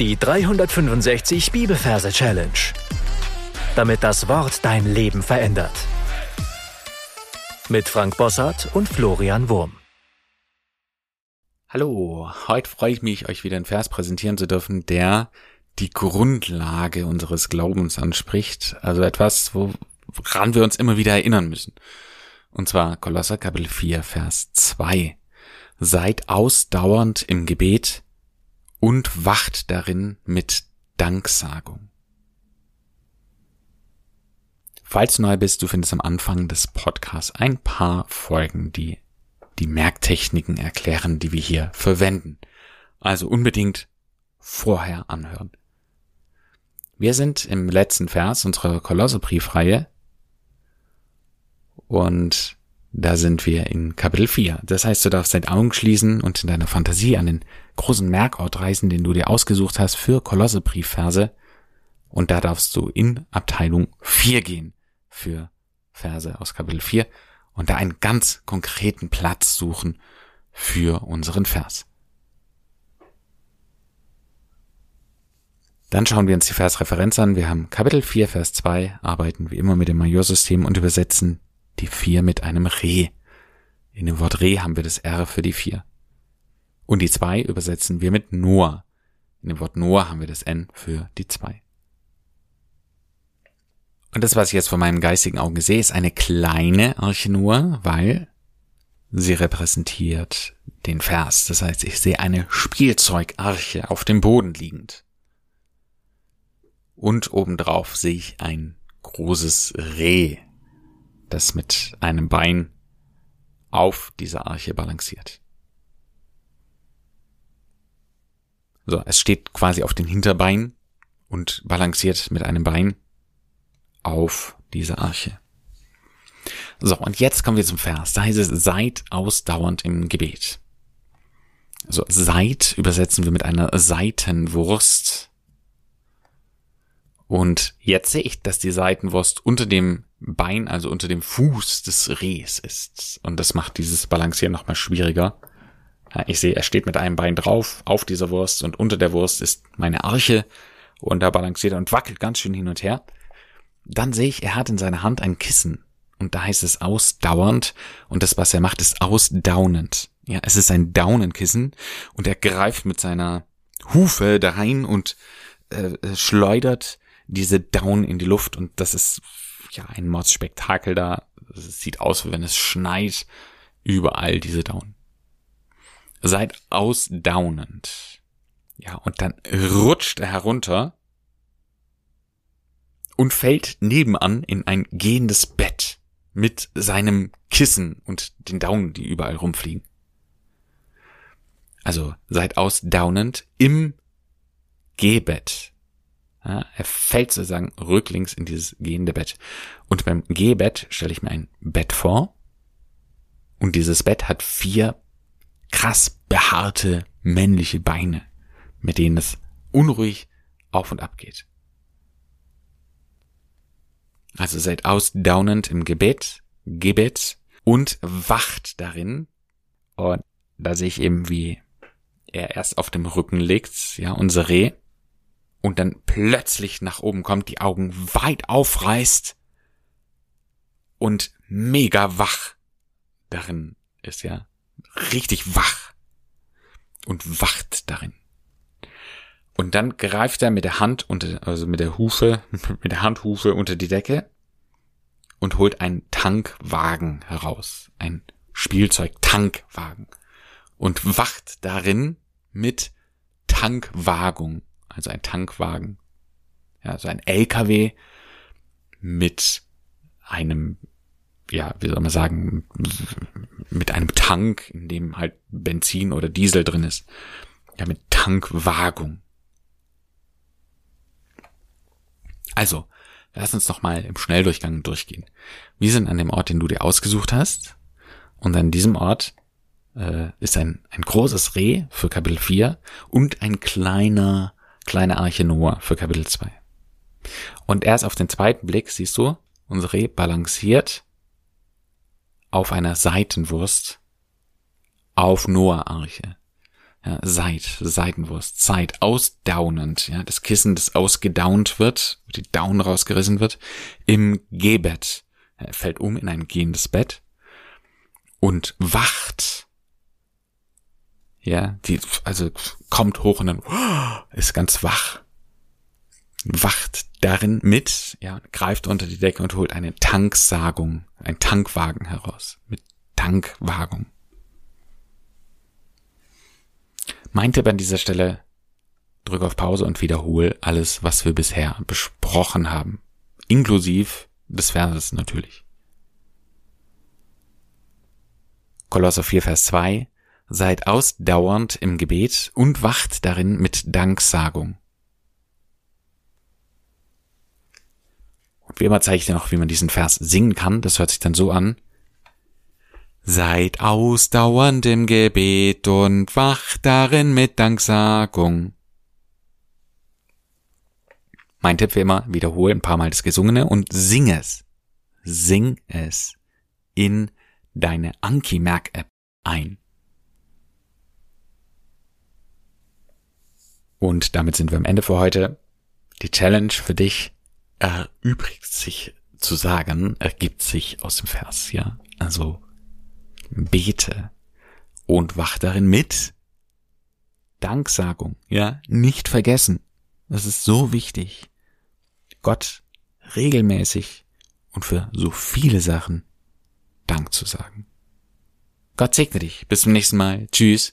Die 365 Bibelverse Challenge. Damit das Wort dein Leben verändert. Mit Frank Bossart und Florian Wurm. Hallo, heute freue ich mich, euch wieder einen Vers präsentieren zu dürfen, der die Grundlage unseres Glaubens anspricht. Also etwas, woran wir uns immer wieder erinnern müssen. Und zwar Kolosser Kapitel 4, Vers 2. Seid ausdauernd im Gebet, und wacht darin mit Danksagung. Falls du neu bist, du findest am Anfang des Podcasts ein paar Folgen, die die Merktechniken erklären, die wir hier verwenden. Also unbedingt vorher anhören. Wir sind im letzten Vers unserer Kolossebriefreihe und da sind wir in Kapitel 4. Das heißt, du darfst deine Augen schließen und in deiner Fantasie an den großen Merkort reisen, den du dir ausgesucht hast für Kolossebriefverse. Und da darfst du in Abteilung 4 gehen für Verse aus Kapitel 4 und da einen ganz konkreten Platz suchen für unseren Vers. Dann schauen wir uns die Versreferenz an. Wir haben Kapitel 4, Vers 2, arbeiten wie immer mit dem Majorsystem und übersetzen die vier mit einem Reh. In dem Wort Reh haben wir das R für die vier. Und die zwei übersetzen wir mit Noah. In dem Wort Noah haben wir das N für die zwei. Und das, was ich jetzt vor meinem geistigen Auge sehe, ist eine kleine Arche Noah, weil sie repräsentiert den Vers. Das heißt, ich sehe eine Spielzeugarche auf dem Boden liegend. Und obendrauf sehe ich ein großes Reh, das mit einem Bein auf dieser Arche balanciert. So, es steht quasi auf den Hinterbeinen und balanciert mit einem Bein auf dieser Arche. So, und jetzt kommen wir zum Vers. Da heißt es, seid ausdauernd im Gebet. Also seid übersetzen wir mit einer Seitenwurst. Und jetzt sehe ich, dass die Seitenwurst unter dem Bein, also unter dem Fuß des Rehs ist. Und das macht dieses Balancieren nochmal schwieriger. Ich sehe, er steht mit einem Bein drauf auf dieser Wurst und unter der Wurst ist meine Arche und da balanciert er und wackelt ganz schön hin und her. Dann sehe ich, er hat in seiner Hand ein Kissen und da heißt es ausdauernd und das, was er macht, ist ausdaunend. Ja, es ist ein Daunenkissen und er greift mit seiner Hufe da rein und äh, schleudert diese Down in die Luft und das ist ja ein Mordsspektakel da. Es sieht aus, wie wenn es schneit. Überall diese Down. Seid ausdaunend. Ja, und dann rutscht er herunter und fällt nebenan in ein gehendes Bett mit seinem Kissen und den Daunen, die überall rumfliegen. Also seid ausdaunend im Gehbett. Ja, er fällt sozusagen rücklings in dieses gehende Bett. Und beim Gehbett stelle ich mir ein Bett vor. Und dieses Bett hat vier krass behaarte männliche Beine, mit denen es unruhig auf und ab geht. Also seid ausdaunend im Gebet, Gebet und wacht darin. Und da sehe ich eben, wie er erst auf dem Rücken liegt, ja, unser Reh, und dann plötzlich nach oben kommt, die Augen weit aufreißt und mega wach darin ist, ja. Richtig wach und wacht darin. Und dann greift er mit der Hand unter, also mit der Hufe, mit der Handhufe unter die Decke und holt einen Tankwagen heraus. Ein Spielzeug-Tankwagen. Und wacht darin mit Tankwagung also ein Tankwagen, ja, also ein LKW mit einem, ja, wie soll man sagen, mit einem Tank, in dem halt Benzin oder Diesel drin ist. Ja, mit Tankwagung. Also, lass uns doch mal im Schnelldurchgang durchgehen. Wir sind an dem Ort, den du dir ausgesucht hast. Und an diesem Ort äh, ist ein, ein großes Reh für Kapitel 4 und ein kleiner kleine Arche Noah für Kapitel 2. Und erst auf den zweiten Blick siehst du, unsere balanciert auf einer Seitenwurst auf Noah Arche. Ja, seid, Seitenwurst, Zeit, ausdaunend, ja, das Kissen, das ausgedaunt wird, die Down rausgerissen wird, im Gehbett. Er fällt um in ein gehendes Bett und wacht. Ja, die, also kommt hoch und dann ist ganz wach. Wacht darin mit, ja, greift unter die Decke und holt eine Tanksagung, ein Tankwagen heraus. Mit Tankwagung. Mein Tipp an dieser Stelle, drück auf Pause und wiederhol alles, was wir bisher besprochen haben. Inklusiv des Verses natürlich. Kolosser 4, Vers 2. Seid ausdauernd im Gebet und wacht darin mit Danksagung. Und wie immer zeige ich dir noch, wie man diesen Vers singen kann. Das hört sich dann so an. Seid ausdauernd im Gebet und wacht darin mit Danksagung. Mein Tipp wie immer, wiederhole ein paar Mal das Gesungene und sing es. Sing es in deine Anki-Merk-App ein. Und damit sind wir am Ende für heute. Die Challenge für dich erübrigt sich zu sagen, ergibt sich aus dem Vers, ja. Also bete und wach darin mit. Danksagung, ja, nicht vergessen. Das ist so wichtig. Gott regelmäßig und für so viele Sachen Dank zu sagen. Gott segne dich. Bis zum nächsten Mal. Tschüss.